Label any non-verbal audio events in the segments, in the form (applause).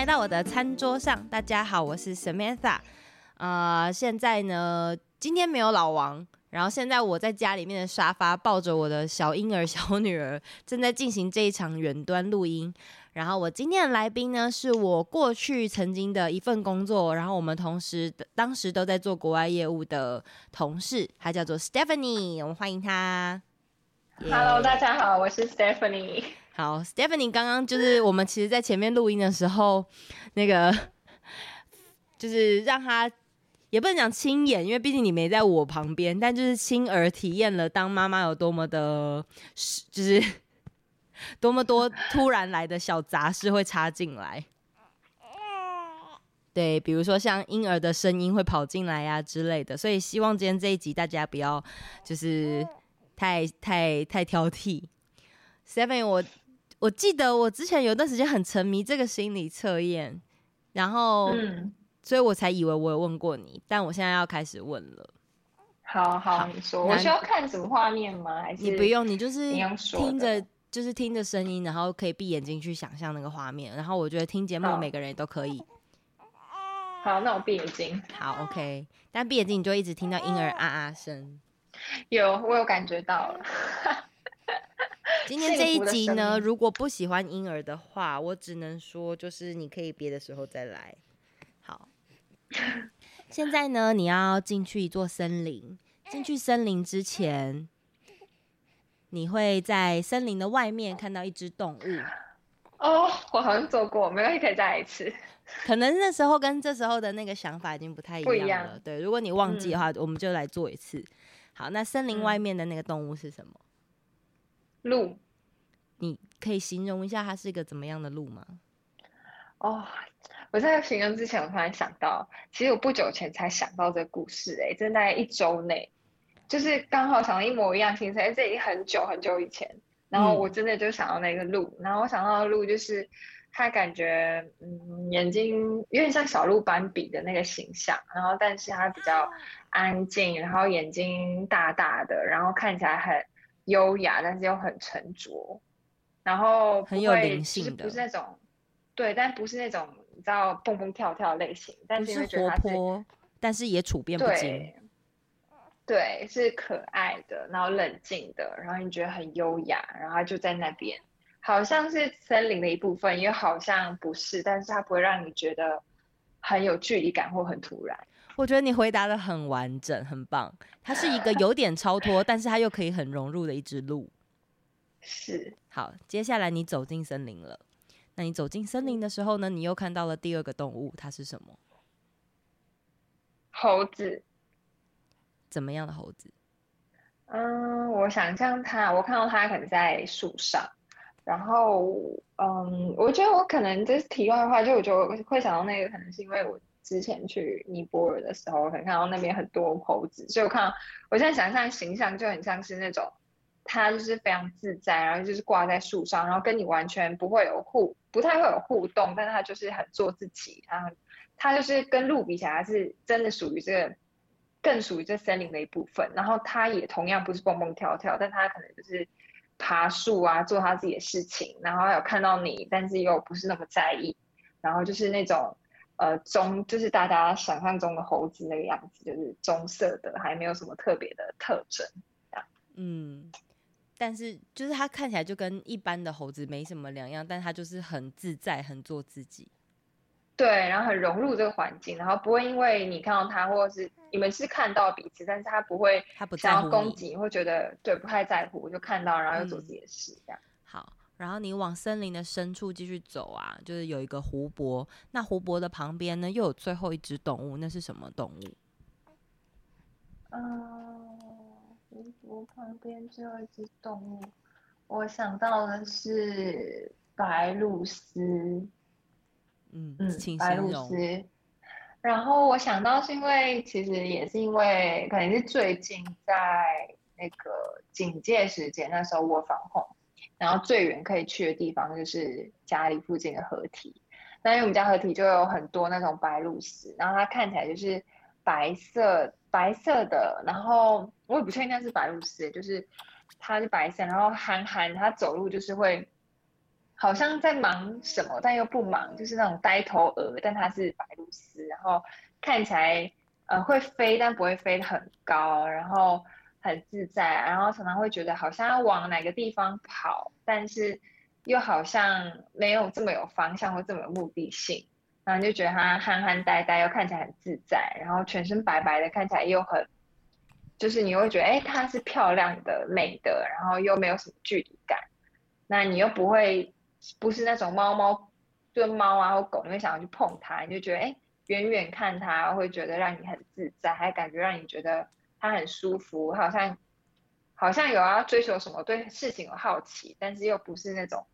来到我的餐桌上。大家好，我是 Samantha。呃，现在呢，今天没有老王，然后现在我在家里面的沙发，抱着我的小婴儿、小女儿，正在进行这一场远端录音。然后我今天的来宾呢，是我过去曾经的一份工作，然后我们同时当时都在做国外业务的同事，他叫做 Stephanie，我们欢迎他。Hello，大家好，我是 Stephanie。好，Stephanie，刚刚就是我们其实，在前面录音的时候，那个就是让他也不能讲亲眼，因为毕竟你没在我旁边，但就是亲耳体验了当妈妈有多么的，就是多么多突然来的小杂事会插进来。对，比如说像婴儿的声音会跑进来呀、啊、之类的，所以希望今天这一集大家不要就是太太太挑剔。Stephanie，我。我记得我之前有段时间很沉迷这个心理测验，然后，嗯，所以我才以为我有问过你，但我现在要开始问了。好好，你说，我需要看什么画面吗？还是你不用，你就是听着，就是听着声音，然后可以闭眼睛去想象那个画面。然后我觉得听节目每个人都可以。好，那我闭眼睛。好，OK。但闭眼睛你就一直听到婴儿啊啊声。有，我有感觉到了。今天这一集呢，如果不喜欢婴儿的话，我只能说就是你可以别的时候再来。好，(laughs) 现在呢，你要进去一座森林。进去森林之前，你会在森林的外面看到一只动物。哦，我好像做过，没关系，可以再来一次。可能那时候跟这时候的那个想法已经不太一样了。对，如果你忘记的话，嗯，我们就来做一次。好，那森林外面的那个动物是什么？鹿，你可以形容一下它是一个怎么样的鹿吗？哦，我在形容之前，我突然想到，其实我不久前才想到这个故事，欸，哎，正在一周内，就是刚好想到一模一样行程，这已经很久很久以前，然后我真的就想到那个鹿，嗯，然后我想到的鹿就是它感觉，嗯，眼睛有点像小鹿斑比的那个形象，然后但是它比较安静，然后眼睛大大的，然后看起来很。优雅，但是又很沉着，然后很有灵性的，不是那种，对，但不是那种你知道蹦蹦跳跳类型，但是，是活泼，但是也处变不惊，对，是可爱的，然后冷静的，然后你觉得很优雅，然后他就在那边，好像是森林的一部分，也好像不是，但是它不会让你觉得很有距离感或很突然。我觉得你回答的很完整，很棒。它是一个有点超脱，但是它又可以很融入的一只鹿。是。好，接下来你走进森林了。那你走进森林的时候呢？你又看到了第二个动物，它是什么？猴子。怎么样的猴子？嗯，我想象它，我看到它可能在树上。然后，嗯，我觉得我可能这是题外话，就我就会想到那个，可能是因为我。之前去尼泊尔的时候，可能看到那边很多猴子，所以我看到，我现在想象形象就很像是那种，它就是非常自在，然后就是挂在树上，然后跟你完全不会有互，不太会有互动，但是它就是很做自己，然后它就是跟鹿比起来，是真的属于这个，更属于这森林的一部分。然后它也同样不是蹦蹦跳跳，但它可能就是爬树啊，做它自己的事情，然后有看到你，但是又不是那么在意，然后就是那种。呃，棕就是大家想象中的猴子那个样子，就是棕色的，还没有什么特别的特征。嗯，但是就是它看起来就跟一般的猴子没什么两样，但它就是很自在，很做自己。对，然后很融入这个环境，然后不会因为你看到它，或者是你们是看到彼此，但是它不会，它不想要攻击，会觉得对不太在乎，就看到然后又做自己的事，这样。然后你往森林的深处继续走啊，就是有一个湖泊。那湖泊的旁边呢，又有最后一只动物，那是什么动物？嗯，湖泊旁边最后一只动物，我想到的是白鹭鸶。嗯嗯，白鹭鸶。然后我想到是因为，其实也是因为，可能是最近在那个警戒时间，那时候我防控。然后最远可以去的地方就是家里附近的河堤，那因为我们家河堤就有很多那种白鹭鸶，然后它看起来就是白色白色的，然后我也不确定那是白鹭鸶，就是它是白色，然后憨憨，它走路就是会好像在忙什么，但又不忙，就是那种呆头鹅，但它是白鹭鸶，然后看起来呃会飞，但不会飞得很高，然后很自在，然后常常会觉得好像要往哪个地方跑，但是又好像没有这么有方向或这么有目的性，然后就觉得它憨憨呆呆，又看起来很自在，然后全身白白的，看起来又很，就是你会觉得哎，它是漂亮的、美的，然后又没有什么距离感，那你又不会。不是那种猫猫，就猫啊或狗，你会想要去碰它，你就觉得哎，远远看它会觉得让你很自在，还感觉让你觉得它很舒服，好像好像有要追求什么，对事情有好奇，但是又不是那种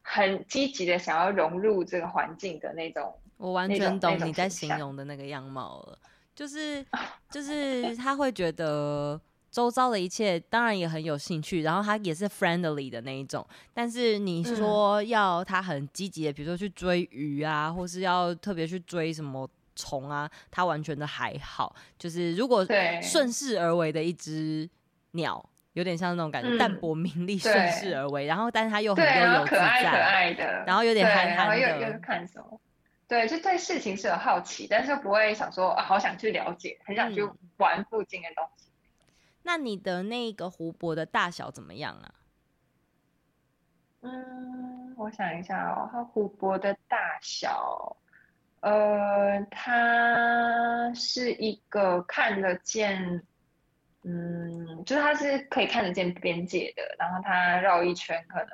很积极的想要融入这个环境的那种。我完全懂你在形容的那个样貌了，就是 (laughs) 就是他会觉得。周遭的一切当然也很有兴趣，然后他也是 friendly 的那一种。但是你说要他很积极的，比如说去追鱼啊，或是要特别去追什么虫啊，它完全的还好。就是如果顺势而为的一只鸟，有点像那种感觉，淡泊名利，顺势而为。然后，但是他又很悠游自在，可爱可爱的，然后有点憨憨的。然后又又看什么？对，就对事情是有好奇，但是又不会想说，啊，好想去了解，很想去玩附近的东西。那你的那个湖泊的大小怎么样啊？嗯，我想一下哦，它湖泊的大小，呃，它是一个看得见，嗯，就是它是可以看得见边界的，然后它绕一圈可能，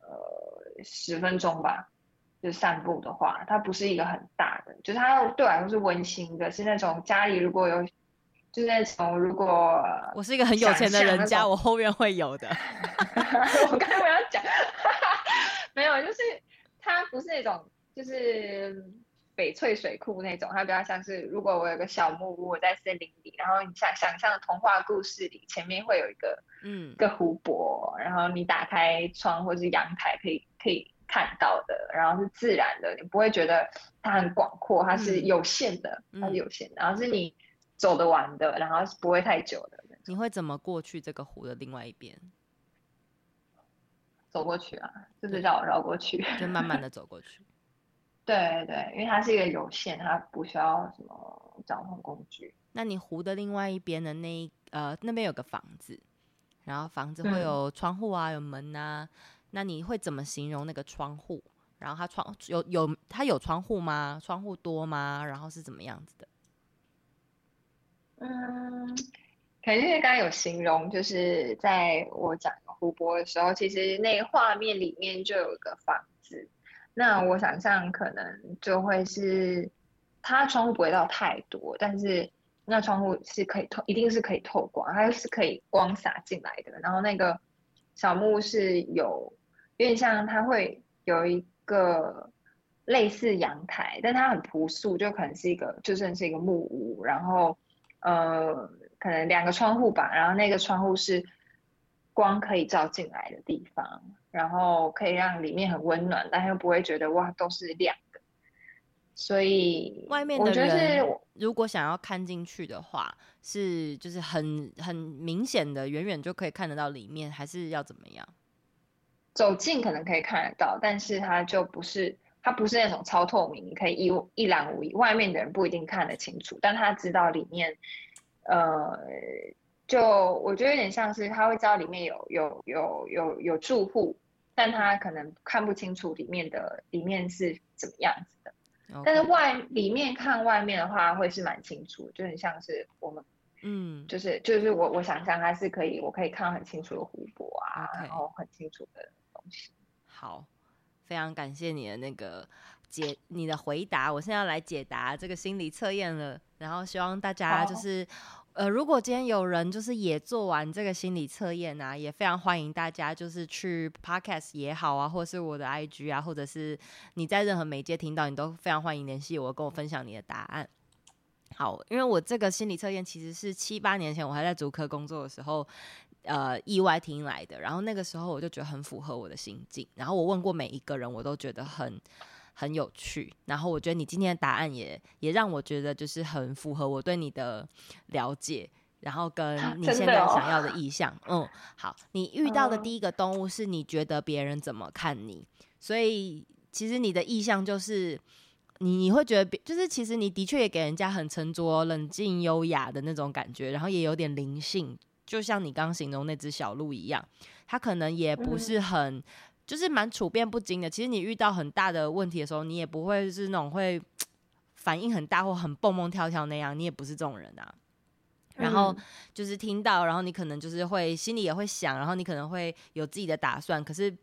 呃，十分钟吧，就散步的话，它不是一个很大的，就是它对我来说是温馨的，是那种家里如果有。就是那种，如果我是一个很有钱的人家，我后面会有的。(laughs) 我刚才我要讲，(laughs) 没有，就是它不是那种，就是翡翠水库那种，它比较像是，如果我有个小木屋，我在森林里，然后你想想象童话故事里，前面会有一个，嗯，个湖泊，然后你打开窗或是阳台，可以可以看到的，然后是自然的，你不会觉得它很广阔，它是有限的，嗯、它是有限的，然后是你。走得完的，然后是不会太久的。你会怎么过去这个湖的另外一边？走过去啊，就是绕绕过去，就慢慢的 (laughs) 走过去。对对，因为它是一个有限，它不需要什么交通工具。那你湖的另外一边的那呃那边有个房子，然后房子会有窗户啊，有门啊。那你会怎么形容那个窗户？然后它窗有有它有窗户吗？窗户多吗？然后是怎么样子的？嗯，肯定是刚刚有形容，就是在我讲湖泊的时候，其实那个画面里面就有一个房子。那我想象可能就会是，它窗户不会到太多，但是那窗户是可以透，一定是可以透光，它是可以光洒进来的。然后那个小木屋是有，有点像它会有一个类似阳台，但它很朴素，就可能是一个，就算是一个木屋，然后。呃，可能两个窗户吧，然后那个窗户是光可以照进来的地方，然后可以让里面很温暖，但又不会觉得哇都是亮的。所以外面的人如果想要看进去的话，是就是很很明显的，远远就可以看得到里面，还是要怎么样？走近可能可以看得到，但是它就不是。它不是那种超透明，你可以一一览无遗，外面的人不一定看得清楚，但他知道里面，呃，就我觉得有点像是他会知道里面有有有有有住户，但他可能看不清楚里面的里面是怎么样子的。但是外里面看外面的话，会是蛮清楚，就很像是我们，嗯，就是就是我我想象它是可以，我可以看到很清楚的湖泊啊，Okay. 然后很清楚的东西。好。非常感谢你的那个解，你的回答。我现在要来解答这个心理测验了，然后希望大家就是，呃，如果今天有人就是也做完这个心理测验啊，也非常欢迎大家就是去 Podcast 也好啊，或是我的 IG 啊，或者是你在任何媒介听到，你都非常欢迎联系我，跟我分享你的答案。好，因为我这个心理测验其实是七八年前我还在竹科工作的时候。呃，意外听来的，然后那个时候我就觉得很符合我的心境，然后我问过每一个人，我都觉得很很有趣，然后我觉得你今天的答案也也让我觉得就是很符合我对你的了解然后跟 (laughs) 你现在想要的意向。哦、嗯，好，你遇到的第一个动物是你觉得别人怎么看你，所以其实你的意向就是你你会觉得，就是其实你的确也给人家很沉着、冷静、优雅的那种感觉，然后也有点灵性，就像你刚刚形容那只小鹿一样，它可能也不是很。嗯就是蛮处变不惊的。其实你遇到很大的问题的时候，你也不会是那种会反应很大或很蹦蹦跳跳那样，你也不是这种人啊。然后就是听到，然后你可能就是会心里也会想，然后你可能会有自己的打算。可是，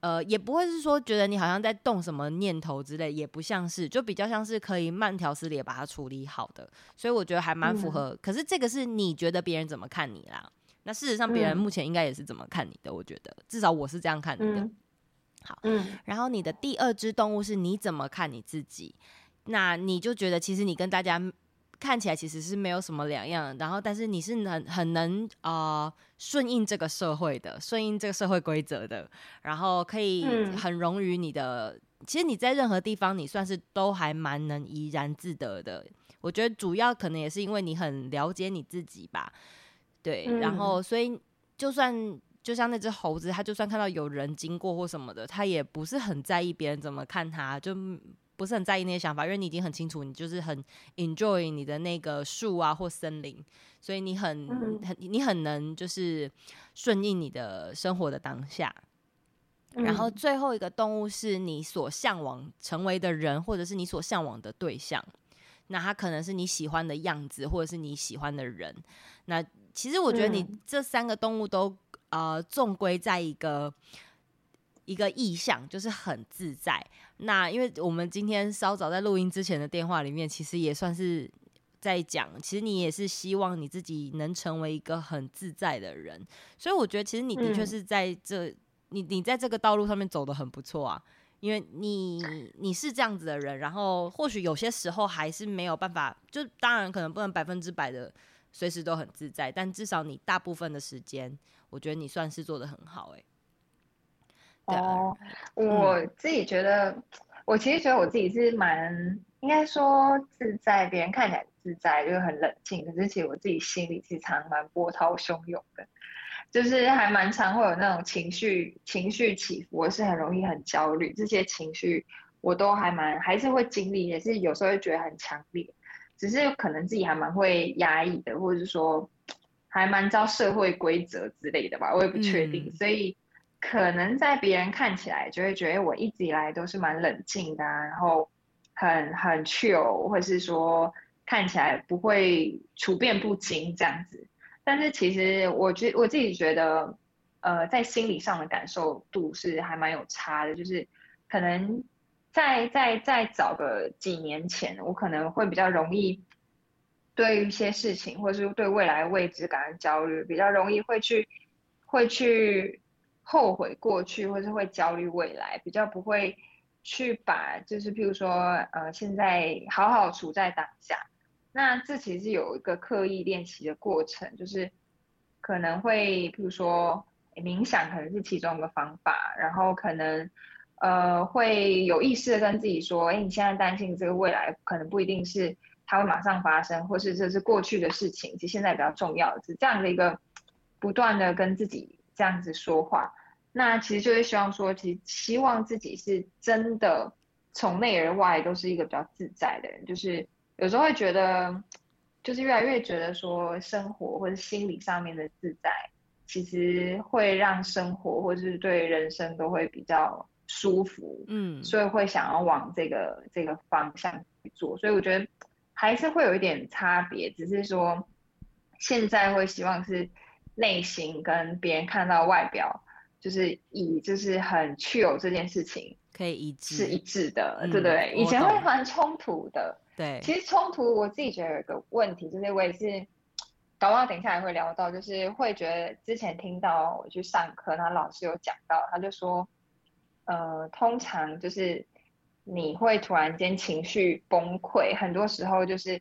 呃，也不会是说觉得你好像在动什么念头之类，也不像是，就比较像是可以慢条斯理把它处理好的。所以我觉得还蛮符合。嗯。可是这个是你觉得别人怎么看你啦？那事实上，别人目前应该也是怎么看你的？嗯、我觉得，至少我是这样看你的。嗯、好，嗯，然后你的第二只动物是你怎么看你自己？那你就觉得，其实你跟大家看起来其实是没有什么两样。然后，但是你是能很能啊顺应这个社会的，顺应这个社会规则的，然后可以很容于你的。嗯、其实你在任何地方，你算是都还蛮能怡然自得的。我觉得主要可能也是因为你很了解你自己吧。对，然后所以就算就像那只猴子，它就算看到有人经过或什么的，它也不是很在意别人怎么看它，就不是很在意那些想法，因为你已经很清楚，你就是很 enjoy 你的那个树啊或森林，所以你很很你很能就是顺应你的生活的当下。然后最后一个动物是你所向往成为的人，或者是你所向往的对象，那它可能是你喜欢的样子，或者是你喜欢的人，那。其实我觉得你这三个动物都、嗯、呃，重归在一个一个意向，就是很自在。那因为我们今天稍早在录音之前的电话里面，其实也算是在讲，其实你也是希望你自己能成为一个很自在的人。所以我觉得，其实你的确是在这，嗯、你你在这个道路上面走的很不错啊。因为你你是这样子的人，然后或许有些时候还是没有办法，就当然可能不能百分之百的。随时都很自在，但至少你大部分的时间，我觉得你算是做的很好哎、欸。哦，我自己觉得，嗯、我其实觉得我自己是蛮应该说自在，别人看起来自在，就是很冷静，可是其实我自己心里其实常蛮波涛汹涌的，就是还蛮常会有那种情绪情绪起伏，我是很容易很焦虑，这些情绪我都还蛮还是会经历，也是有时候会觉得很强烈。只是可能自己还蛮会压抑的，或者是说还蛮照社会规则之类的吧，我也不确定。嗯、所以可能在别人看起来就会觉得我一直以来都是蛮冷静的、啊，然后很很 chill，或者是说看起来不会处变不惊这样子。但是其实我觉我自己觉得，呃，在心理上的感受度是还蛮有差的，就是可能。在在在早个几年前，我可能会比较容易对一些事情，或是对未来未知感到焦虑，比较容易会去会去后悔过去，或是会焦虑未来，比较不会去把就是譬如说呃现在好好处在当下。那这其实有一个刻意练习的过程，就是可能会譬如说冥想可能是其中一个方法，然后可能。呃，会有意识的跟自己说，哎，你现在担心这个未来可能不一定是它会马上发生，或是这是过去的事情，其实现在比较重要是这样的一个不断的跟自己这样子说话。那其实就是希望说，其实希望自己是真的从内而外都是一个比较自在的人，就是有时候会觉得，就是越来越觉得说，生活或者心理上面的自在，其实会让生活或者是对人生都会比较。舒服，嗯，所以会想要往这个这个方向去做，所以我觉得还是会有一点差别，只是说现在会希望是内心跟别人看到外表，就是以就是很 chill 这件事情可以一致，是一致的，嗯、对不对？以前会蛮冲突的，对，其实冲突我自己觉得有一个问题，就是我也是，搞不好等一下也会聊到，就是会觉得之前听到我去上课，那老师有讲到，他就说。呃，通常就是你会突然间情绪崩溃，很多时候就是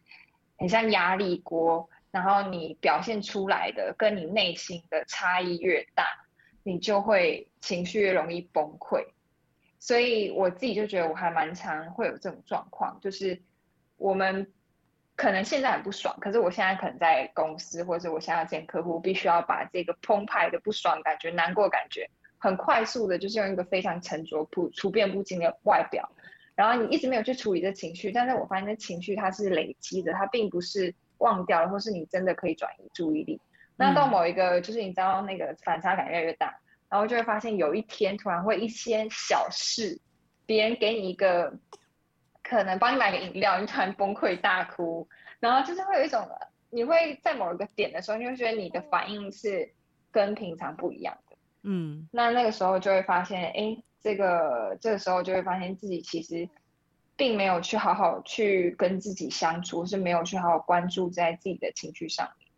很像压力锅，然后你表现出来的跟你内心的差异越大，你就会情绪越容易崩溃。所以我自己就觉得我还蛮常会有这种状况，就是我们可能现在很不爽，可是我现在可能在公司，或者我现在要见客户，必须要把这个澎湃的不爽感觉、难过感觉，很快速的，就是用一个非常沉着、不处变不惊的外表，然后你一直没有去处理这情绪，但是我发现这情绪它是累积的，它并不是忘掉了，或是你真的可以转移注意力。那到某一个，就是你知道那个反差感越来越大，然后就会发现有一天突然会一些小事，别人给你一个。可能帮你买个饮料，你突然崩溃大哭，然后就是会有一种，你会在某一个点的时候，你会觉得你的反应是跟平常不一样的，嗯，那那个时候就会发现，哎，这个这个时候就会发现自己其实并没有去好好去跟自己相处，是没有去好好关注在自己的情绪上面，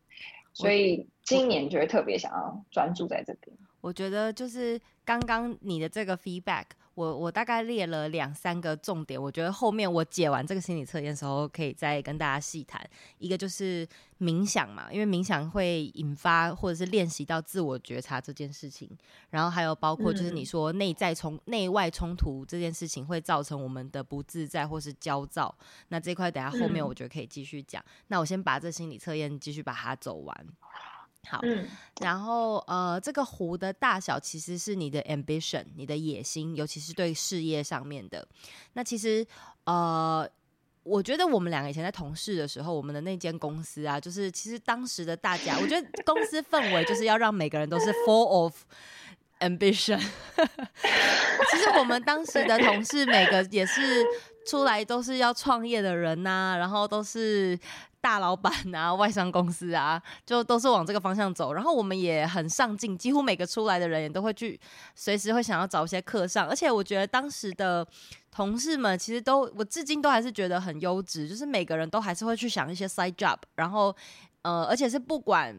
所以今年就会特别想要专注在这边。我觉得就是刚刚你的这个 feedback，我我大概列了两三个重点，我觉得后面我解完这个心理测验的时候，可以再跟大家细谈。一个就是冥想嘛，因为冥想会引发或者是练习到自我觉察这件事情，然后还有包括就是你说内在冲内外冲突这件事情会造成我们的不自在或是焦躁。那这块等下后面我觉得可以继续讲。那我先把这心理测验继续把它走完。好，嗯，然后呃，这个湖的大小其实是你的 ambition，你的野心，尤其是对事业上面的。那其实呃，我觉得我们两个以前在同事的时候，我们的那间公司啊，就是其实当时的大家，我觉得公司氛围就是要让每个人都是 full of ambition。(laughs) 其实我们当时的同事每个也是出来都是要创业的人呐、啊，然后都是。大老板啊，外商公司啊，(laughs) 就都是往这个方向走。然后我们也很上进，几乎每个出来的人也都会去，随时会想要找一些课上。而且我觉得当时的同事们其实都，我至今都还是觉得很优质，就是每个人都还是会去想一些 side job。然后，呃，而且是不管。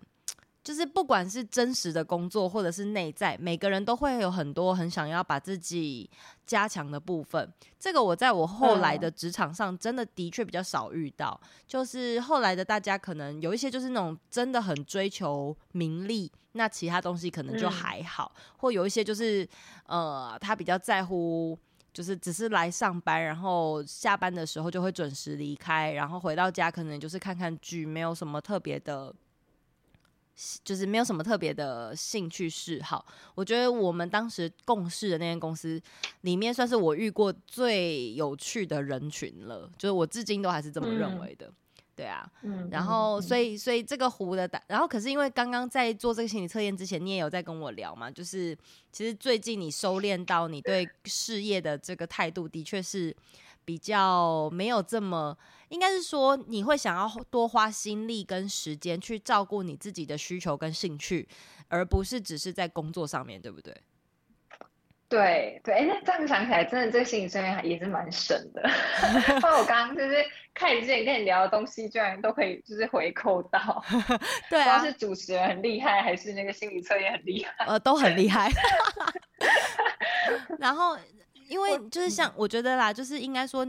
就是不管是真实的工作，或者是内在，每个人都会有很多很想要把自己加强的部分。这个我在我后来的职场上，真的的确比较少遇到。就是后来的大家可能有一些就是那种真的很追求名利，那其他东西可能就还好。或有一些就是呃，他比较在乎，就是只是来上班，然后下班的时候就会准时离开，然后回到家可能就是看看剧，没有什么特别的。就是没有什么特别的兴趣嗜好，我觉得我们当时共事的那间公司里面，算是我遇过最有趣的人群了。就是我至今都还是这么认为的，嗯、对啊。嗯、然后，所以，所以这个湖的，然后可是因为刚刚在做这个心理测验之前，你也有在跟我聊嘛，就是其实最近你收敛到你对事业的这个态度，的确是。比较没有这么，应该是说你会想要多花心力跟时间去照顾你自己的需求跟兴趣，而不是只是在工作上面对不对？对对，哎，那这样想起来，真的这个心理测验也是蛮神的。(laughs) 那我刚刚就是开始之前跟你聊的东西，居然都可以就是回扣到。(laughs) 对啊，是主持人很厉害，还是那个心理测验很厉害？呃，都很厉害。(laughs) 然后。因为就是像我觉得啦，就是应该说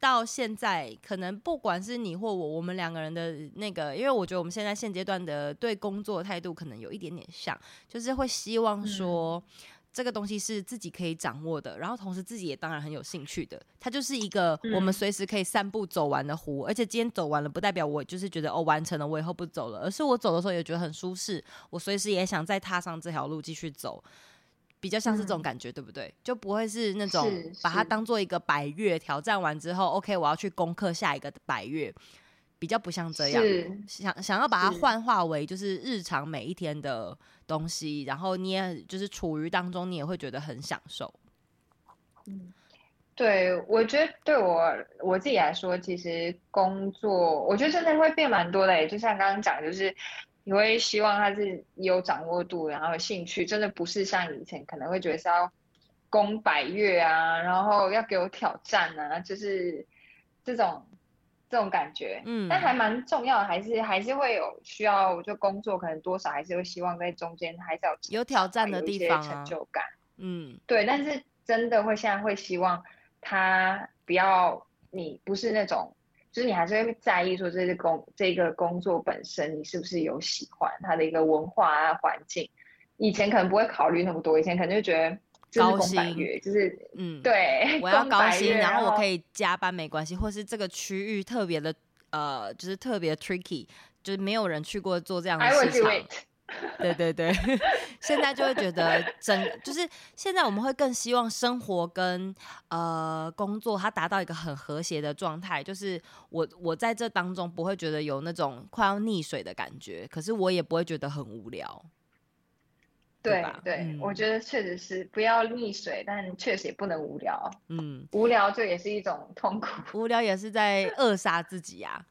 到现在，可能不管是你或我，我们两个人的那个，因为我觉得我们现在现阶段的对工作态度可能有一点点像，就是会希望说这个东西是自己可以掌握的，然后同时自己也当然很有兴趣的。它就是一个我们随时可以散步走完的湖，而且今天走完了，不代表我就是觉得哦完成了，我以后不走了，而是我走的时候也觉得很舒适，我随时也想再踏上这条路继续走。比较像是这种感觉，嗯、对不对？就不会是那种把它当做一个百月挑战完之后，OK，我要去攻克下一个百月，比较不像这样。想想要把它幻化为就是日常每一天的东西，然后你也就是处于当中，你也会觉得很享受。嗯，对，我觉得对我我自己来说，其实工作我觉得真的会变蛮多的，就像刚刚讲，就是。你会希望他是有掌握度，然后有兴趣，真的不是像以前可能会觉得是要攻百越啊，然后要给我挑战啊，就是这种这种感觉。嗯，但还蛮重要的，还是还是会有需要，就工作可能多少还是会希望在中间还是要有挑战的地方，成就感。嗯，对，但是真的会现在会希望他不要你不是那种。就是你还是会在意说，这个工这个工作本身你是不是有喜欢它的一个文化啊环境？以前可能不会考虑那么多，以前可能就觉得就是攻百岳，就是嗯，对，我 (laughs) 要高薪，然后我可以加班没关系，或是这个区域特别的呃，就是特别 tricky，就是没有人去过做这样的市场。对 (laughs) 对对，(laughs) 现在就会觉得整就是现在我们会更希望生活跟呃工作它达到一个很和谐的状态，就是我我在这当中不会觉得有那种快要溺水的感觉，可是我也不会觉得很无聊。对吧？对，对，嗯，我觉得确实是不要溺水，但确实也不能无聊。嗯，无聊就也是一种痛苦，无聊也是在扼杀自己呀，啊。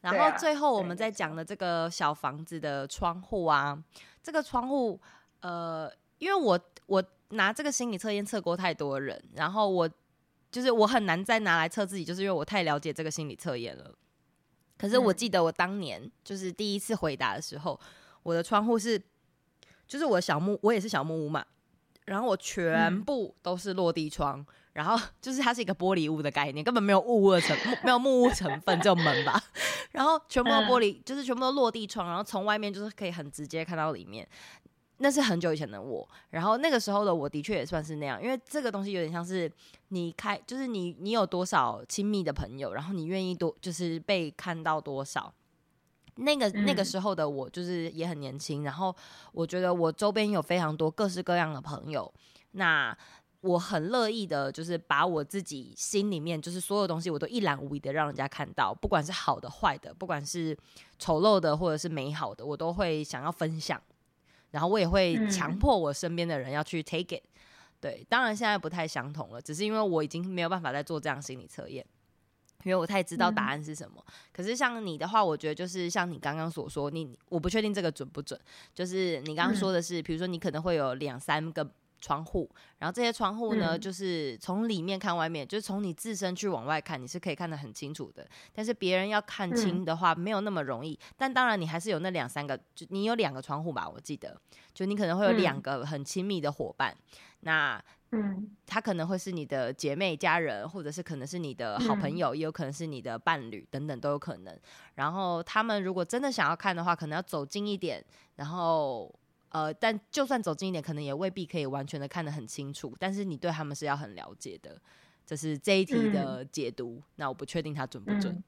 然后最后我们在讲的这个小房子的窗户啊，这个窗户，呃，因为我我拿这个心理测验测过太多人，然后我就是我很难再拿来测自己，就是因为我太了解这个心理测验了。可是我记得我当年就是第一次回答的时候，我的窗户是，就是我的小木，我也是小木屋嘛，然后我全部都是落地窗。然后 (laughs) 就是它是一个玻璃屋的概念，根本没有木屋的成没有木屋成分，只有门吧。然后全部都玻璃，就是全部都落地窗，然后从外面就是可以很直接看到里面。那是很久以前的我，然后那个时候的我的确也算是那样，因为这个东西有点像是你开，就是你你有多少亲密的朋友，然后你愿意多就是被看到多少。那个那个时候的我就是也很年轻，然后我觉得我周边有非常多各式各样的朋友，那。我很乐意的，就是把我自己心里面就是所有东西，我都一览无遗的让人家看到，不管是好的、坏的，不管是丑陋的或者是美好的，我都会想要分享。然后我也会强迫我身边的人要去 take it。对，当然现在不太相同了，只是因为我已经没有办法再做这样心理测验，因为我太知道答案是什么。可是像你的话，我觉得就是像你刚刚所说，你我不确定这个准不准，就是你刚刚说的是，比如说你可能会有两三个。窗户，然后这些窗户呢，嗯、就是从里面看外面，就是从你自身去往外看，你是可以看得很清楚的。但是别人要看清的话，没有那么容易。嗯、但当然，你还是有那两三个，就你有两个窗户吧？我记得，就你可能会有两个很亲密的伙伴。嗯、那，嗯，他可能会是你的姐妹、家人，或者是可能是你的好朋友，嗯、也有可能是你的伴侣等等都有可能。然后他们如果真的想要看的话，可能要走近一点，然后。呃，但就算走近一点，可能也未必可以完全的看得很清楚。但是你对他们是要很了解的，这是这一题的解读。嗯、那我不确定它准不准。嗯、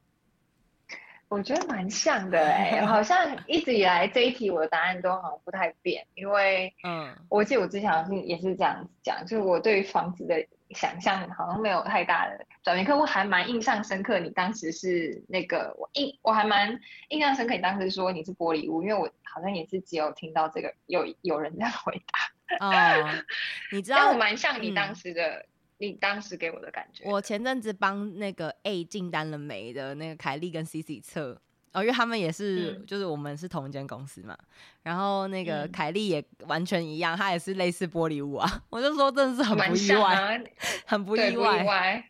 我觉得蛮像的哎、欸，(laughs) 好像一直以来这一题我的答案都好像不太变，因为嗯，我记得我之前好像也是这样子讲，就是我对房子的。想象好像没有太大的转变，客户还蛮印象深刻。你当时是那个我印，我还蛮印象深刻。你当时说你是玻璃屋，因为我好像也是只有听到这个有有人这样回答。哦，你知道 (laughs) 我蛮像你当时的，嗯、你当时给我的感觉。我前阵子帮那个 A 进单了没的那个凯莉跟 CC 测。哦，因为他们也是，嗯、就是我们是同一间公司嘛，然后那个凯莉也完全一样，她也是类似玻璃屋啊。(laughs) 我就说真的是很不 (laughs) 意外，啊、很不意外，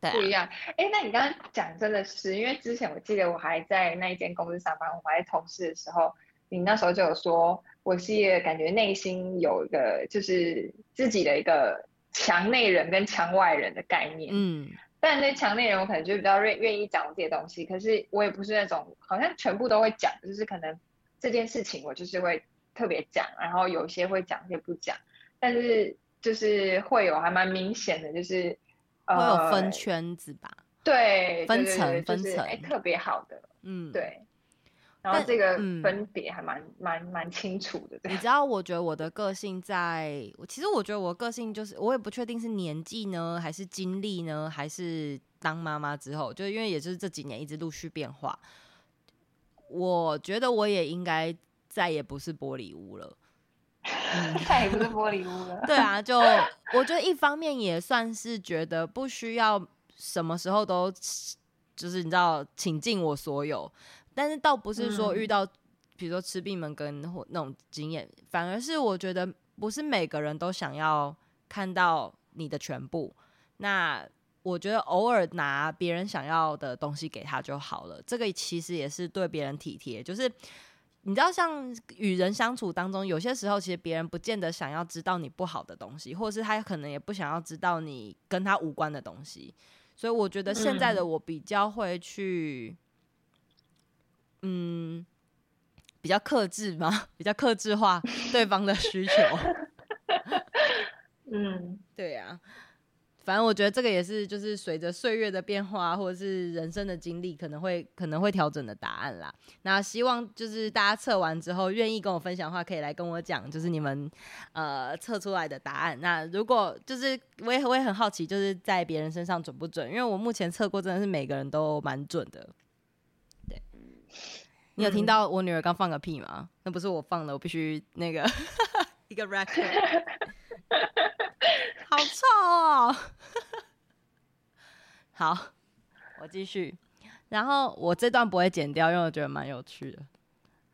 对啊、不一样。哎，那你刚刚讲真的是，因为之前我记得我还在那一间公司上班，我还在同事的时候，你那时候就有说，我是一个感觉内心有一个就是自己的一个墙内人跟墙外人的概念，嗯。但那强内人我可能就比较愿愿意讲这些东西，可是我也不是那种好像全部都会讲，就是可能这件事情我就是会特别讲，然后有些会讲，有些不讲，但是就是会有还蛮明显的，就是会有分圈子吧，对，分层分层，哎，特别好的，嗯，对。然后这个分别还蛮蛮蛮清楚的。你知道，我觉得我的个性在，其实我觉得我个性就是，我也不确定是年纪呢，还是经历呢，还是当妈妈之后，就因为也就是这几年一直陆续变化。我觉得我也应该再也不是玻璃屋了，嗯、(laughs) 再也不是玻璃屋了。(laughs) 对啊，就 (laughs) 我觉得一方面也算是觉得不需要什么时候都就是你知道，倾尽我所有。但是倒不是说遇到，比如说吃闭门羹或那种经验，嗯、反而是我觉得不是每个人都想要看到你的全部。那我觉得偶尔拿别人想要的东西给他就好了。这个其实也是对别人体贴。就是你知道，像与人相处当中，有些时候其实别人不见得想要知道你不好的东西，或者是他可能也不想要知道你跟他无关的东西。所以我觉得现在的我比较会去。嗯，比较克制吗？(laughs) 比较克制化对方的需求。(laughs) 嗯，对呀、啊。反正我觉得这个也是，就是随着岁月的变化，或者是人生的经历，可能会可能会调整的答案啦。那希望就是大家测完之后，愿意跟我分享的话，可以来跟我讲，就是你们呃测出来的答案。那如果就是我也我也很好奇，就是在别人身上准不准？因为我目前测过，真的是每个人都蛮准的。对，你有听到我女儿刚放个屁吗？嗯、那不是我放的，我必须那个 (laughs) 一个 record。(laughs) 好臭哦！(laughs) 好，我继续。然后我这段不会剪掉，因为我觉得蛮有趣的。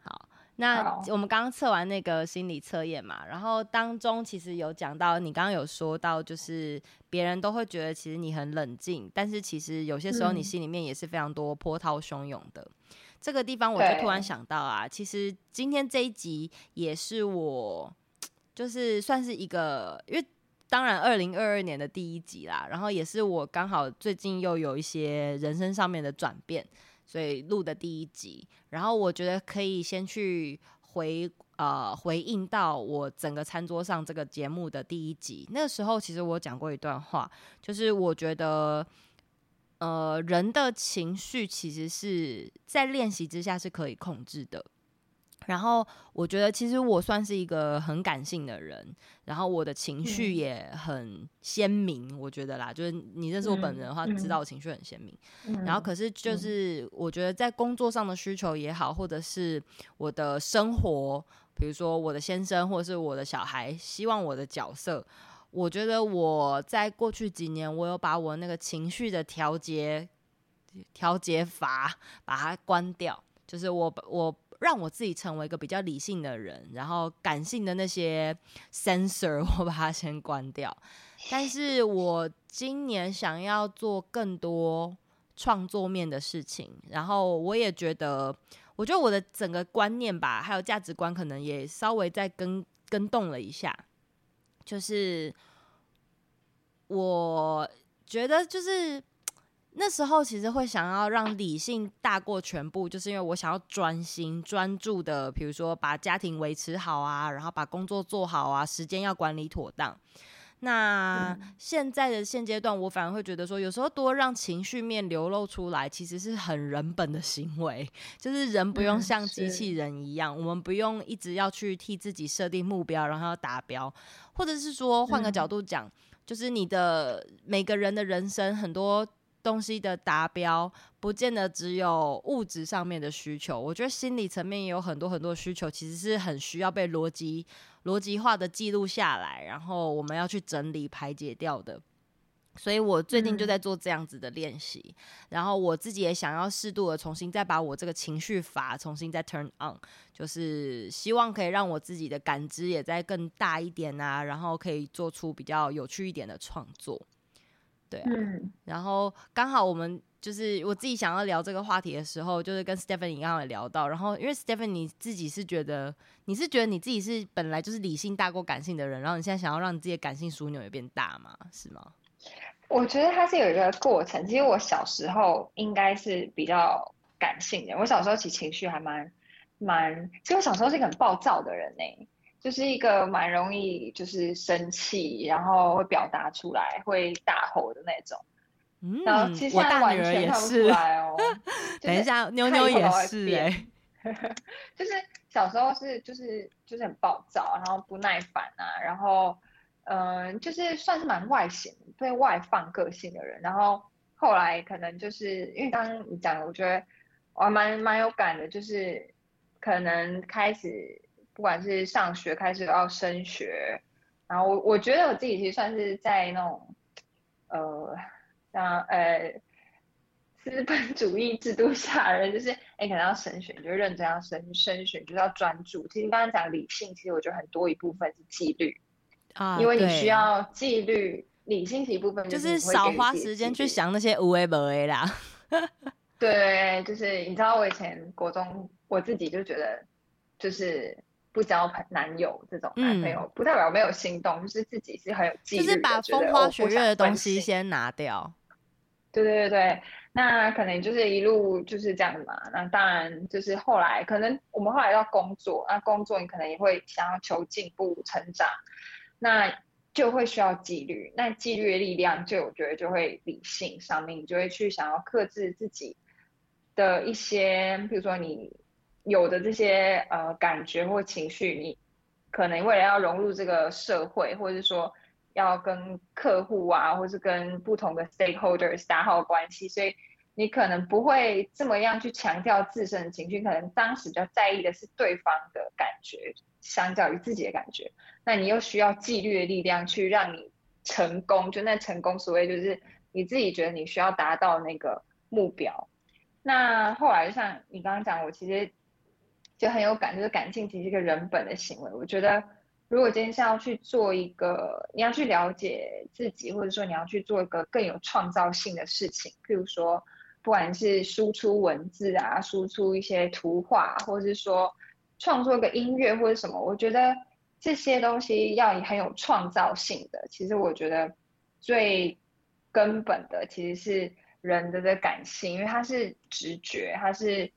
好，那我们刚刚测完那个心理测验嘛，然后当中其实有讲到，你刚刚有说到，就是别人都会觉得其实你很冷静，但是其实有些时候你心里面也是非常多波涛汹涌的。嗯、这个地方我就突然想到啊，其实今天这一集也是我。就是算是一个，因为当然二零二二年的第一集啦，然后也是我刚好最近又有一些人生上面的转变，所以录的第一集。然后我觉得可以先去回呃回应到我整个餐桌上这个节目的第一集，那个时候其实我讲过一段话，就是我觉得呃人的情绪其实是在练习之下是可以控制的。然后我觉得，其实我算是一个很感性的人，然后我的情绪也很鲜明。嗯、我觉得啦，就是你认识我本人的话，嗯、知道我情绪很鲜明。嗯、然后，可是就是我觉得在工作上的需求也好，或者是我的生活，比如说我的先生或者是我的小孩，希望我的角色，我觉得我在过去几年，我有把我那个情绪的调节调节阀把它关掉，就是我我。让我自己成为一个比较理性的人，然后感性的那些 sensor 我把它先关掉。但是我今年想要做更多创作面的事情，然后我也觉得，我觉得我的整个观念吧，还有价值观，可能也稍微再更更动了一下。就是我觉得，就是。那时候其实会想要让理性大过全部，就是因为我想要专心专注的，比如说把家庭维持好啊，然后把工作做好啊，时间要管理妥当。那现在的现阶段，我反而会觉得说，有时候多让情绪面流露出来，其实是很人本的行为，就是人不用像机器人一样，我们不用一直要去替自己设定目标，然后要达标，或者是说换个角度讲，就是你的每个人的人生很多。东西的达标，不见得只有物质上面的需求。我觉得心理层面也有很多很多需求，其实是很需要被逻辑逻辑化的记录下来，然后我们要去整理排解掉的。所以我最近就在做这样子的练习，嗯、然后我自己也想要适度的重新再把我这个情绪阀重新再 turn on，就是希望可以让我自己的感知也再更大一点啊，然后可以做出比较有趣一点的创作。对啊，嗯，然后刚好我们就是我自己想要聊这个话题的时候，就是跟 Stephanie 刚好也聊到，然后因为 Stephanie 你自己是觉得你是觉得你自己是本来就是理性大过感性的人，然后你现在想要让你自己的感性枢纽也变大嘛？是吗？我觉得它是有一个过程。其实我小时候应该是比较感性的，我小时候其实情绪还蛮蛮，其实我小时候是一个很暴躁的人呢、欸。就是一个蛮容易就是生气，然后会表达出来，会大吼的那种。嗯，然后其实现在完全看不出来哦。(laughs) 等一下，妞妞也是哎。(laughs) 就是小时候是就是就是很暴躁，然后不耐烦啊，然后嗯、呃，就是算是蛮外显、对外放个性的人。然后后来可能就是因为刚刚你讲的，我觉得我还蛮蛮有感的，就是可能开始。不管是上学开始要升学，然后我我觉得我自己其实算是在那种，呃，像呃资本主义制度下的人，就是哎可能要升学，你就认真要升升学，就是要专注。其实刚刚讲理性，其实我觉得很多一部分是纪律啊，因为你需要纪律，理性是一部分就，就是少花时间去想那些无为不为啦。对，就是你知道我以前国中我自己就觉得就是。不交朋男友这种男朋友，嗯、不代表没有心动，就是自己是很有纪律的，就是把风花雪月的东西先拿掉。对对对对，那可能就是一路就是这样子嘛。那当然就是后来，可能我们后来要工作，那工作你可能也会想要求进步成长。那就会需要纪律。那纪律的力量，就我觉得就会理性上面，你就会去想要克制自己的一些，比如说你有的这些呃感觉或情绪，你可能为了要融入这个社会，或者是说要跟客户啊，或是跟不同的 stakeholders 打好关系，所以。你可能不会这么样去强调自身的情绪，可能当时比较在意的是对方的感觉，相较于自己的感觉。那你又需要纪律的力量去让你成功，就那成功所谓就是你自己觉得你需要达到那个目标。那后来像你刚刚讲，我其实就很有感，就是感性其实是一个人本的行为。我觉得如果今天是要去做一个，你要去了解自己，或者说你要去做一个更有创造性的事情，譬如说。不管是输出文字啊，输出一些图画，或者是说创作一个音乐或者什么，我觉得这些东西要以很有创造性的。其实我觉得最根本的其实是人的的感性，因为它是直觉，它是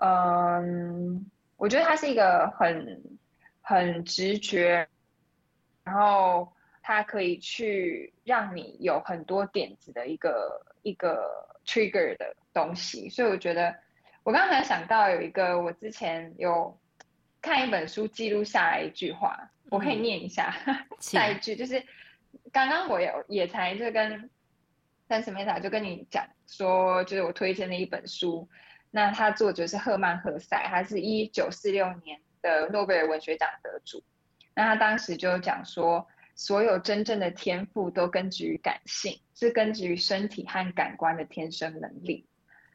嗯，我觉得他是一个很很直觉，然后他可以去让你有很多点子的一个一个。trigger 的东西，所以我觉得我刚才想到有一个，我之前有看一本书记录下来一句话，我可以念一下，嗯、(laughs) 下一句就是刚刚我有也才就跟但是 Samantha 就跟你讲说，就是我推荐的一本书，那他作者是赫曼·赫塞，他是一九四六年的诺贝尔文学奖得主，那他当时就讲说。所有真正的天赋都根植于感性，是根植于身体和感官的天生能力。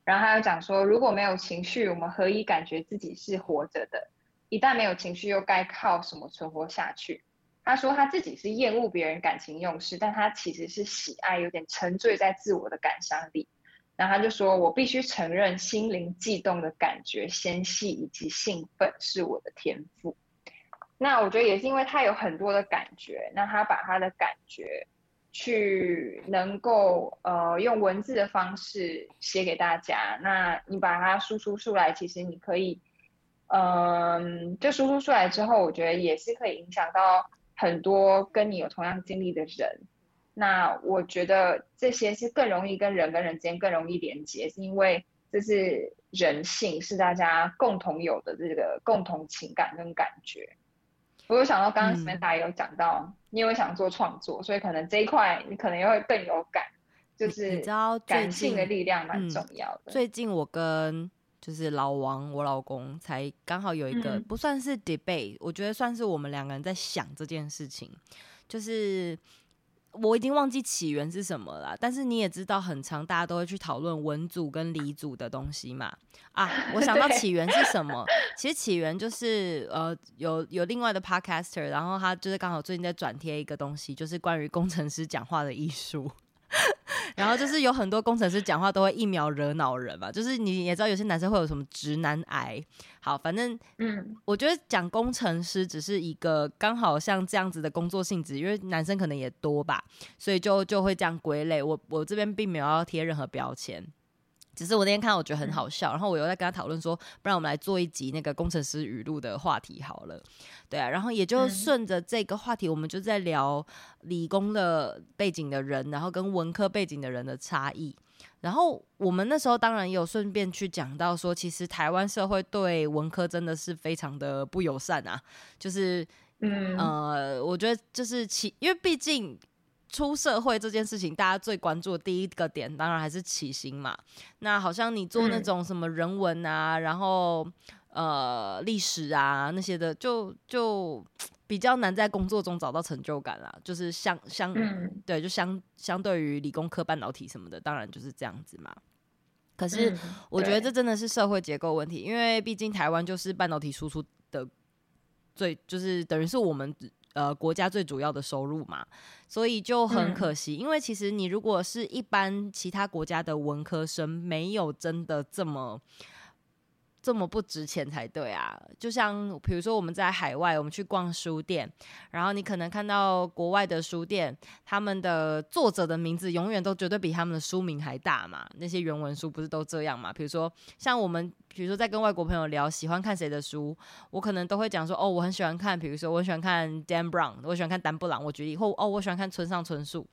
然后他又讲说，如果没有情绪，我们何以感觉自己是活着的？一旦没有情绪，又该靠什么存活下去？他说他自己是厌恶别人感情用事，但他其实是喜爱有点沉醉在自我的感伤里。然后他就说，我必须承认，心灵悸动的感觉、纤细以及兴奋是我的天赋。那我觉得也是因为他有很多的感觉，那他把他的感觉去能够呃用文字的方式写给大家，那你把它输出出来，其实你可以，嗯、就输出出来之后，我觉得也是可以影响到很多跟你有同样经历的人。那我觉得这些是更容易跟人跟人之间更容易连接，是因为这是人性，是大家共同有的这个共同情感跟感觉。我有想到，刚刚 Samantha 也有讲到，嗯、你有想做创作，所以可能这一块你可能也会更有感，就是你知道感性的力量蛮重要的。嗯、最近我跟就是老王，我老公才刚好有一个不算是 debate，、嗯、我觉得算是我们两个人在想这件事情，就是。我已经忘记起源是什么了，但是你也知道，很长大家都会去讨论文组跟理组的东西嘛。啊，(laughs) 我想到起源是什么？其实起源就是呃，有有另外的 podcaster，然后他就是刚好最近在转贴一个东西，就是关于工程师讲话的艺术。然后就是有很多工程师讲话都会一秒惹恼人嘛，就是你也知道有些男生会有什么直男癌。好，反正嗯，我觉得讲工程师只是一个刚好像这样子的工作性质，因为男生可能也多吧，所以就就会这样归类。我我这边并没有要贴任何标签。只是我那天看到我觉得很好笑，然后我又在跟他讨论说，不然我们来做一集那个工程师语录的话题好了，对啊，然后也就顺着这个话题，我们就在聊理工的背景的人，然后跟文科背景的人的差异，然后我们那时候当然也有顺便去讲到说，其实台湾社会对文科真的是非常的不友善啊，就是嗯。呃，我觉得就是其因为毕竟。出社会这件事情，大家最关注的第一个点，当然还是起薪嘛。那好像你做那种什么人文啊，嗯、然后呃历史啊那些的，就就比较难在工作中找到成就感啦。就是相相、嗯、对，就相相对于理工科、半导体什么的，当然就是这样子嘛。可是我觉得这真的是社会结构问题，因为毕竟台湾就是半导体输出的最，就是等于是我们。呃，国家最主要的收入嘛，所以就很可惜。嗯、因为其实你如果是一般其他国家的文科生，没有真的这么这么不值钱才对啊！就像比如说我们在海外，我们去逛书店，然后你可能看到国外的书店，他们的作者的名字永远都绝对比他们的书名还大嘛。那些原文书不是都这样嘛？比如说像我们，比如说在跟外国朋友聊喜欢看谁的书，我可能都会讲说，哦，我很喜欢看，比如说我喜欢看 Dan Brown，我喜欢看丹布朗，我举例，或哦，我喜欢看村上春树。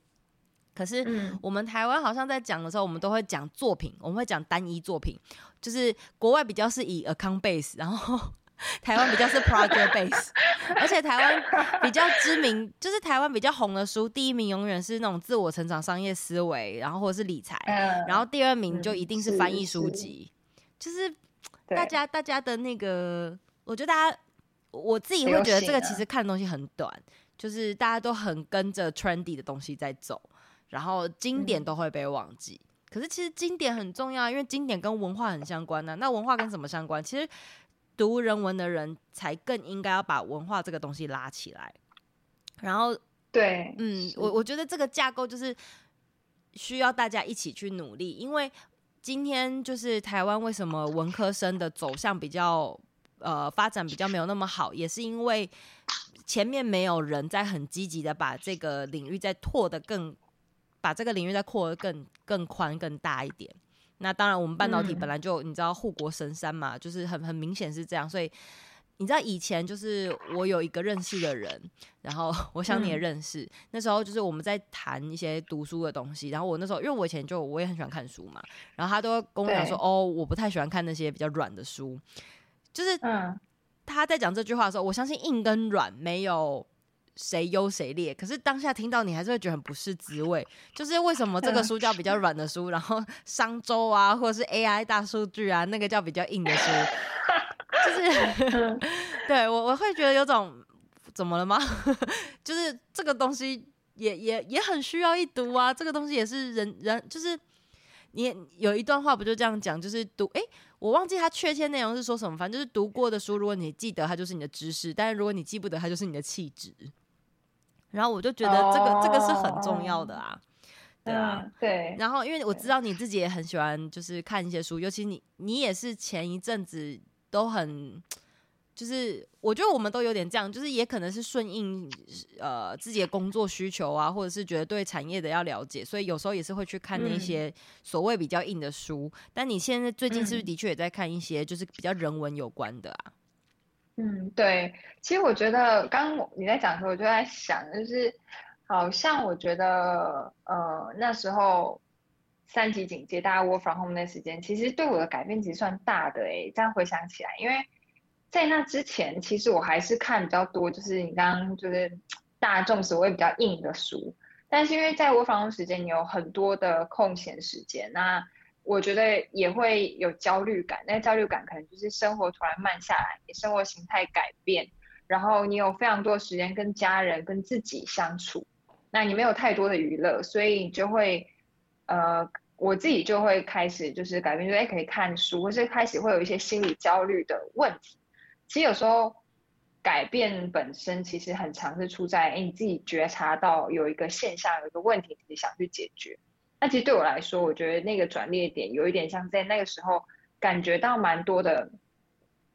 可是我们台湾好像在讲的时候，我们都会讲作品，我们会讲单一作品，就是国外比较是以 account base，然后 (laughs) 台湾比较是 project base，(laughs) 而且台湾比较知名，就是台湾比较红的书，第一名永远是那种自我成长、商业思维，然后或者是理财，然后第二名就一定是翻译书籍，就是大家大家的那个，我觉得大家我自己会觉得这个其实看的东西很短，就是大家都很跟着 trendy 的东西在走。然后经典都会被忘记，嗯、可是其实经典很重要，因为经典跟文化很相关呢、啊。那文化跟什么相关？其实读人文的人才更应该要把文化这个东西拉起来。然后，对，嗯，我我觉得这个架构就是需要大家一起去努力，因为今天就是台湾为什么文科生的走向比较呃发展比较没有那么好，也是因为前面没有人在很积极的把这个领域再拓得更。把这个领域再扩得更更宽更大一点。那当然，我们半导体本来就、嗯、你知道护国神山嘛，就是很很明显是这样。所以你知道以前就是我有一个认识的人，然后 (laughs) 我想你也认识。嗯、那时候就是我们在谈一些读书的东西，然后我那时候因为我以前就我也很喜欢看书嘛，然后他都跟我讲说哦，我不太喜欢看那些比较软的书。就是他在讲这句话的时候，我相信硬跟软没有。谁优谁劣？可是当下听到你还是会觉得很不是滋味。就是为什么这个 (laughs) 书叫比较软的书，然后商周啊，或者是 AI 大数据啊，那个叫比较硬的书，就是 (laughs) 对我我会觉得有种怎么了吗？(laughs) 就是这个东西也也也很需要一读啊，这个东西也是人人就是你有一段话不就这样讲，就是读哎。我忘记他确切内容是说什么，反正就是读过的书，如果你记得，它就是你的知识；但是如果你记不得，它就是你的气质。然后我就觉得这个、oh, 这个是很重要的啊，对啊，对。然后因为我知道你自己也很喜欢，就是看一些书，尤其你你也是前一阵子都很。就是我觉得我们都有点这样，就是也可能是顺应呃自己的工作需求啊，或者是觉得对产业的要了解，所以有时候也是会去看那些所谓比较硬的书。嗯、但你现在最近是不是的确也在看一些就是比较人文有关的啊？嗯，对。其实我觉得刚刚你在讲的时候，我就在想，就是好像我觉得呃那时候三级警戒，大家 work from home 那时间，其实对我的改变其实算大的诶、这样回想起来，因为。在那之前，其实我还是看比较多，就是你刚刚就是大众所谓比较硬的书。但是因为在我访问时间，你有很多的空闲时间，那我觉得也会有焦虑感。那焦虑感可能就是生活突然慢下来，你生活形态改变，然后你有非常多的时间跟家人、跟自己相处，那你没有太多的娱乐，所以你就会呃，我自己就会开始就是改变，就哎可以看书，或是开始会有一些心理焦虑的问题。其实有时候改变本身其实很常是出在，哎，你自己觉察到有一个现象，有一个问题，你想去解决。那其实对我来说，我觉得那个转捩点有一点像在那个时候感觉到蛮多的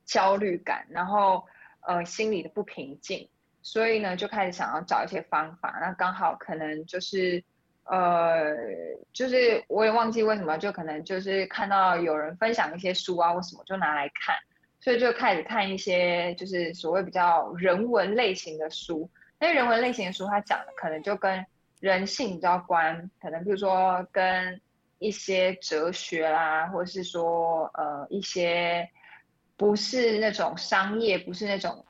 焦虑感，然后呃心里的不平静，所以呢就开始想要找一些方法。那刚好可能就是呃就是我也忘记为什么，就可能就是看到有人分享一些书啊，为什么就拿来看。所以就开始看一些就是所谓比较人文类型的书，那人文类型的书，它讲的可能就跟人性比较关，可能比如说跟一些哲学啦，或者是说呃一些不是那种商业，不是那种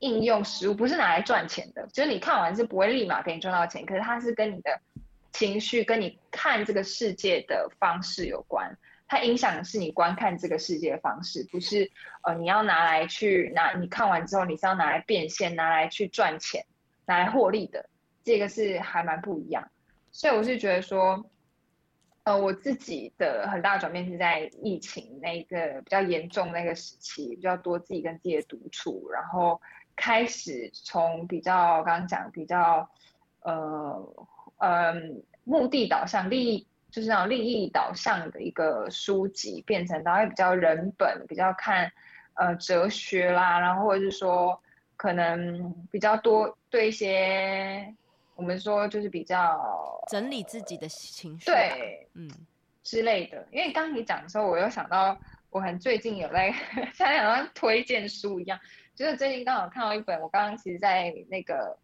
应用实务，不是拿来赚钱的，就是你看完是不会立马给你赚到钱，可是它是跟你的情绪，跟你看这个世界的方式有关。它影响的是你观看这个世界的方式，不是呃你要拿来去拿，你看完之后你是要拿来变现，拿来去赚钱，拿来获利的，这个是还蛮不一样。所以我是觉得说，呃我自己的很大转变是在疫情那个比较严重那个时期，比较多自己跟自己的独处，然后开始从比较刚刚讲比较呃嗯、呃、目的导向利益。就是那种利益导向的一个书籍，变成它会比较人本，比较看呃哲学啦，然后或者是说可能比较多对一些我们说就是比较整理自己的情绪，对，嗯之类的。因为刚刚你讲的时候，我又想到我很最近有在 (laughs) 像好像推荐书一样，就是最近刚好看到一本，我刚刚其实在那个。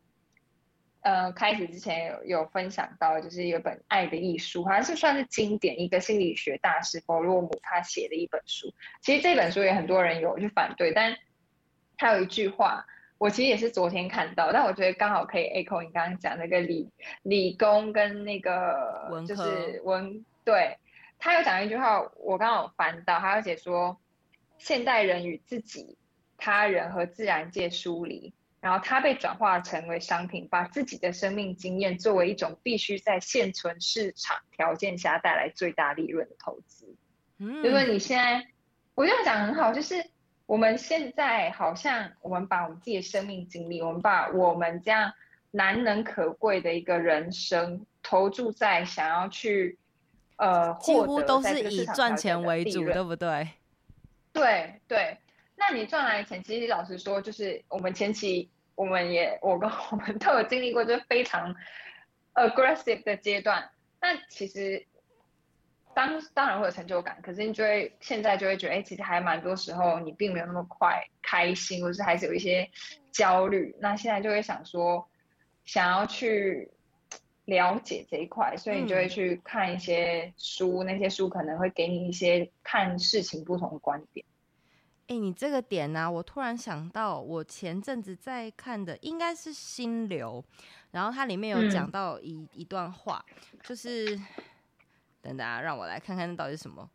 呃，开始之前有有分享到，就是有一本《爱的艺术》，好像是算是经典，一个心理学大师弗洛姆他写的一本书。其实这本书也很多人有去反对，但他有一句话，我其实也是昨天看到，但我觉得刚好可以 echo 你刚刚讲那个理理工跟那个就是文，文对，他有讲一句话，我刚好翻到，他有写说，现代人与自己、他人和自然界疏离。然后他被转化成为商品，把自己的生命经验作为一种必须在现存市场条件下带来最大利润的投资。嗯，就是你现在，我这样讲很好，就是我们现在好像我们把我们自己的生命经历，我们把我们这样难能可贵的一个人生投注在想要去呃，几乎都是以赚钱为主，对不对？对对。那你赚来钱，其实老实说，就是我们前期我们也我跟我们都有经历过，就是非常 aggressive 的阶段。那其实当当然会有成就感，可是你就会现在就会觉得，哎、欸，其实还蛮多时候你并没有那么快开心，或是还是有一些焦虑。那现在就会想说，想要去了解这一块，所以你就会去看一些书，嗯、那些书可能会给你一些看事情不同的观点。哎、欸，你这个点呢、啊，我突然想到，我前阵子在看的应该是《心流》，然后它里面有讲到一、嗯、一段话，就是等等啊，让我来看看那到底是什么。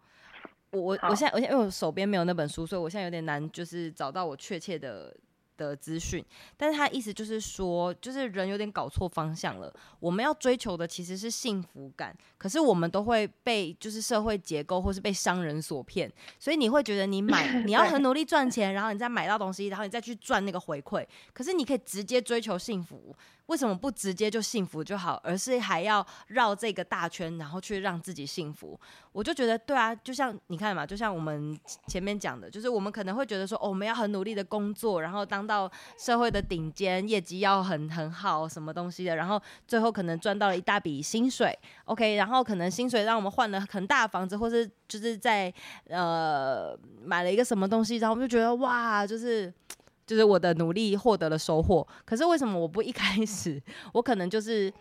我我我现在我现在因为我手边没有那本书，所以我现在有点难，就是找到我确切的。的资讯，但是他意思就是说，就是人有点搞错方向了。我们要追求的其实是幸福感，可是我们都会被就是社会结构或是被商人所骗，所以你会觉得你买 (laughs) 你要很努力赚钱，然后你再买到东西，然后你再去赚那个回馈。可是你可以直接追求幸福。为什么不直接就幸福就好，而是还要绕这个大圈，然后去让自己幸福？我就觉得对啊，就像你看嘛，就像我们前面讲的，就是我们可能会觉得说，哦，我们要很努力的工作，然后当到社会的顶尖，业绩要很很好，什么东西的，然后最后可能赚到了一大笔薪水，OK，然后可能薪水让我们换了很大的房子，或是就是在呃买了一个什么东西，然后我们就觉得哇，就是。就是我的努力获得了收获，可是为什么我不一开始，我可能就是，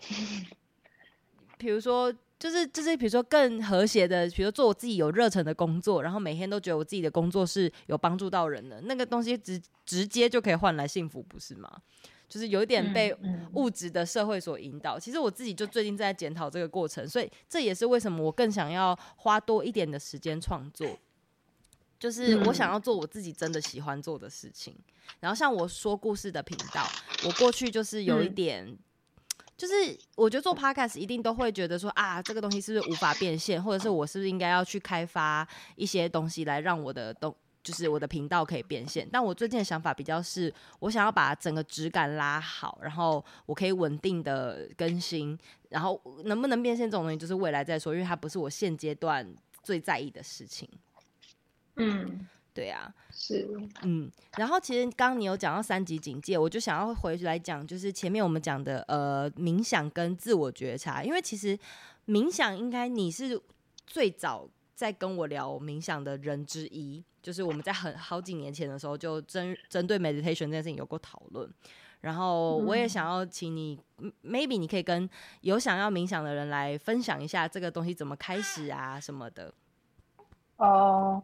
(laughs) 比如说，就是就是比如说更和谐的，比如说做我自己有热忱的工作，然后每天都觉得我自己的工作是有帮助到人的，那个东西直直接就可以换来幸福，不是吗？就是有一点被物质的社会所引导。其实我自己就最近在检讨这个过程，所以这也是为什么我更想要花多一点的时间创作。就是我想要做我自己真的喜欢做的事情，然后像我说故事的频道，我过去就是有一点，就是我觉得做 podcast 一定都会觉得说啊，这个东西是不是无法变现，或者是我是不是应该要去开发一些东西来让我的东，就是我的频道可以变现。但我最近的想法比较是，我想要把整个质感拉好，然后我可以稳定的更新，然后能不能变现这种东西，就是未来再说，因为它不是我现阶段最在意的事情。嗯，对呀，是，嗯，然后其实刚刚你有讲到三级警戒，我就想要回来讲，就是前面我们讲的呃冥想跟自我觉察，因为其实冥想应该你是最早在跟我聊冥想的人之一，就是我们在很好几年前的时候就针针对 meditation 这件事情有过讨论，然后我也想要请你、嗯、maybe 你可以跟有想要冥想的人来分享一下这个东西怎么开始啊什么的，哦。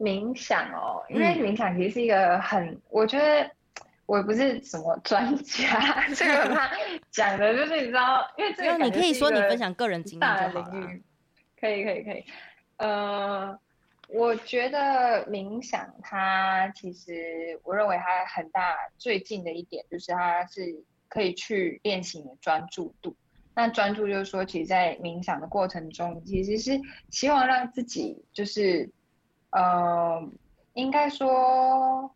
冥想哦，因为冥想其实是一个很，嗯、我觉得我也不是什么专家，(laughs) 这个他讲的就是你知道，因为这个你可以说你分享个人经验就好了。可以可以可以，呃，我觉得冥想它其实，我认为它很大最近的一点就是它是可以去练习你的专注度。那专注就是说，其实，在冥想的过程中，其实是希望让自己就是。呃，应该说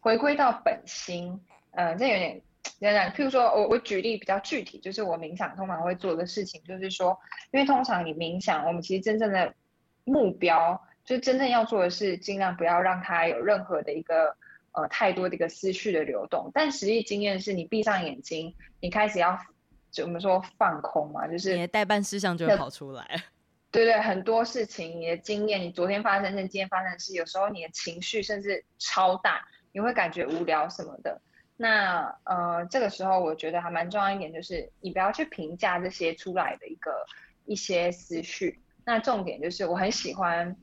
回归到本心，呃，这有点有点，譬如说我我举例比较具体，就是我冥想通常会做的事情，就是说，因为通常你冥想，我们其实真正的目标，就是真正要做的是尽量不要让它有任何的一个呃太多的一个思绪的流动。但实际经验是你闭上眼睛，你开始要怎么说放空嘛，就是你的代办事项就会跑出来。对对，很多事情，你的经验，你昨天发生的、今天发生的事，有时候你的情绪甚至超大，你会感觉无聊什么的。那呃，这个时候我觉得还蛮重要一点，就是你不要去评价这些出来的一个一些思绪。那重点就是我很喜欢，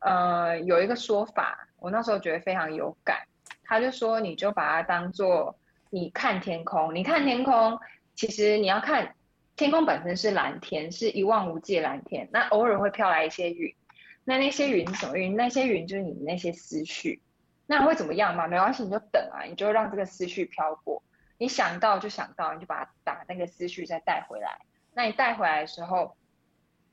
呃，有一个说法，我那时候觉得非常有感。他就说，你就把它当做你看天空，你看天空，其实你要看。天空本身是蓝天，是一望无际的蓝天。那偶尔会飘来一些云，那那些云是什么云？那些云就是你那些思绪。那会怎么样嘛？没关系，你就等啊，你就让这个思绪飘过。你想到就想到，你就把它把那个思绪再带回来。那你带回来的时候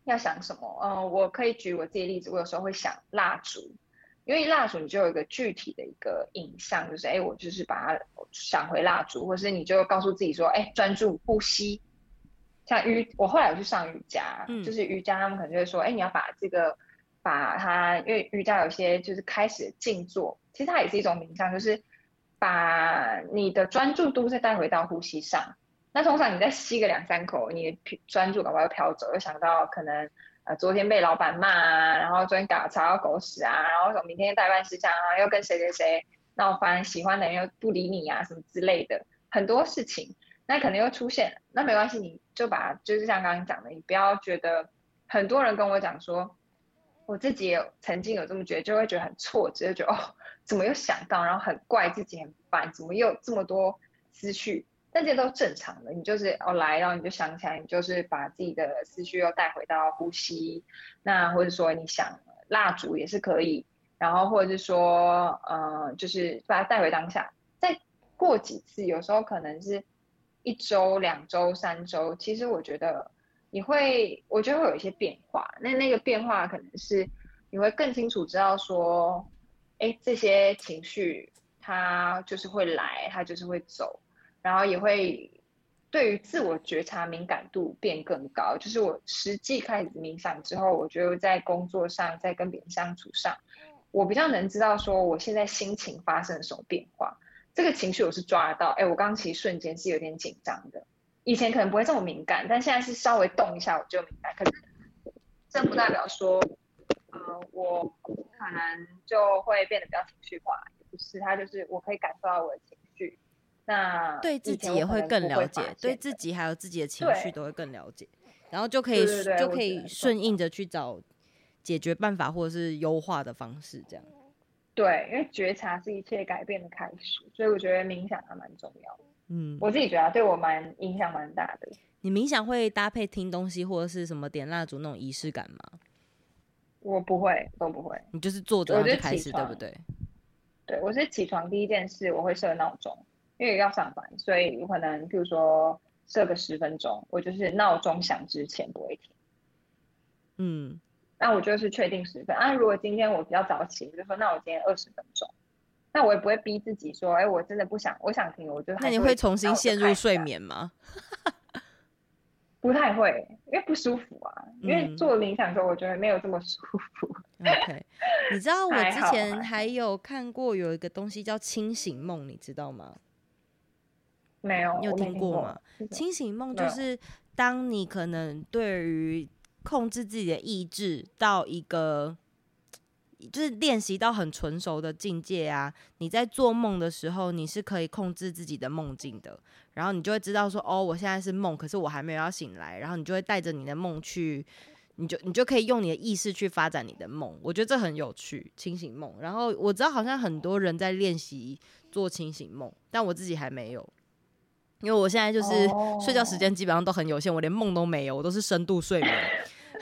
要想什么？嗯，我可以举我自己例子，我有时候会想蜡烛，因为蜡烛你就有一个具体的一个影像，就是哎，我就是把它想回蜡烛，或是你就告诉自己说，哎，专注呼吸。像瑜，我后来有去上瑜伽，嗯、就是瑜伽，他们可能就会说，哎、欸，你要把这个，把它，因为瑜伽有些就是开始静坐，其实它也是一种冥想，就是把你的专注度再带回到呼吸上。那通常你再吸个两三口，你的专注赶快又飘走，又想到可能呃昨天被老板骂啊，然后昨天搞吵到狗屎啊，然后什么明天代办事项啊，又跟谁谁谁闹翻，喜欢的人又不理你啊，什么之类的很多事情。那可能又出现，那没关系，你就把就是像刚刚讲的，你不要觉得很多人跟我讲说，我自己也曾经有这么觉得，就会觉得很挫折，就觉得哦，怎么又想到，然后很怪自己很烦，怎么又这么多思绪？但这些都正常的，你就是哦来，然后你就想起来，你就是把自己的思绪又带回到呼吸，那或者说你想蜡烛也是可以，然后或者是说，呃，就是把它带回当下，再过几次，有时候可能是。一周、两周、三周，其实我觉得你会，我觉得会有一些变化。那那个变化可能是你会更清楚知道说，哎，这些情绪它就是会来，它就是会走，然后也会对于自我觉察敏感度变更高。就是我实际开始冥想之后，我觉得在工作上，在跟别人相处上，我比较能知道说我现在心情发生了什么变化。这个情绪我是抓得到，哎，我刚刚其实瞬间是有点紧张的，以前可能不会这么敏感，但现在是稍微动一下我就敏感。可是这不代表说，呃，我可能就会变得比较情绪化，也不是，他就是我可以感受到我的情绪，那对自己也会更了解，对自己还有自己的情绪都会更了解，然后就可以就可以顺应着去找解决办法或者是优化的方式，这样。对，因为觉察是一切改变的开始，所以我觉得冥想还蛮重要的。嗯，我自己觉得对我蛮影响蛮大的。你冥想会搭配听东西或者是什么点蜡烛那种仪式感吗？我不会，都不会。你就是坐着就开始，对不对？对，我是起床第一件事我会设闹钟，因为要上班，所以有可能比如说设个十分钟，我就是闹钟响之前不会停。嗯。那我就是确定十分啊。如果今天我比较早起，我就说那我今天二十分钟。那我也不会逼自己说，哎、欸，我真的不想，我想停，我就。那你会重新陷入睡眠吗？(laughs) 不太会，因为不舒服啊。嗯、因为做冥想的时候，我觉得没有这么舒服。(laughs) OK，你知道 (laughs) 我之前还有看过有一个东西叫清醒梦，你知道吗？没有，你有听过吗？清醒梦就是当你可能对于。控制自己的意志到一个，就是练习到很纯熟的境界啊！你在做梦的时候，你是可以控制自己的梦境的。然后你就会知道说，哦，我现在是梦，可是我还没有要醒来。然后你就会带着你的梦去，你就你就可以用你的意识去发展你的梦。我觉得这很有趣，清醒梦。然后我知道好像很多人在练习做清醒梦，但我自己还没有。因为我现在就是睡觉时间基本上都很有限，我连梦都没有，我都是深度睡眠。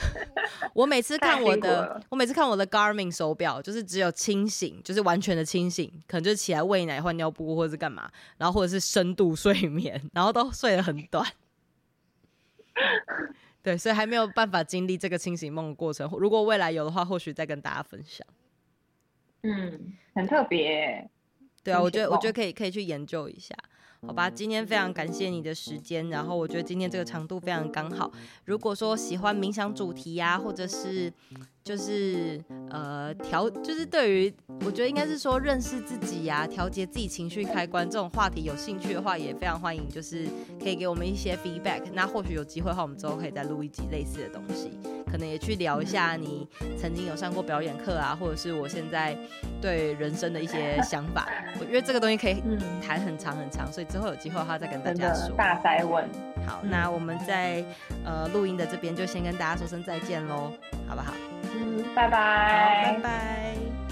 (laughs) 我每次看我的，我每次看我的 Garmin 手表，就是只有清醒，就是完全的清醒，可能就起来喂奶、换尿布或者是干嘛，然后或者是深度睡眠，然后都睡得很短。(laughs) 对，所以还没有办法经历这个清醒梦的过程。如果未来有的话，或许再跟大家分享。嗯，很特别。对啊，我觉得我觉得可以可以去研究一下。好吧，今天非常感谢你的时间，然后我觉得今天这个长度非常刚好。如果说喜欢冥想主题呀、或者是就是呃调，就是对于我觉得应该是说认识自己呀、调节自己情绪开关这种话题有兴趣的话，也非常欢迎，就是可以给我们一些 feedback。那或许有机会的话，我们之后可以再录一集类似的东西，可能也去聊一下你曾经有上过表演课啊，或者是我现在对人生的一些想法。我觉得这个东西可以谈很长很长，所以之后有机会的话再跟大家说。大哉问。好，那我们在呃录音的这边就先跟大家说声再见喽，好不好？嗯，拜拜。拜拜。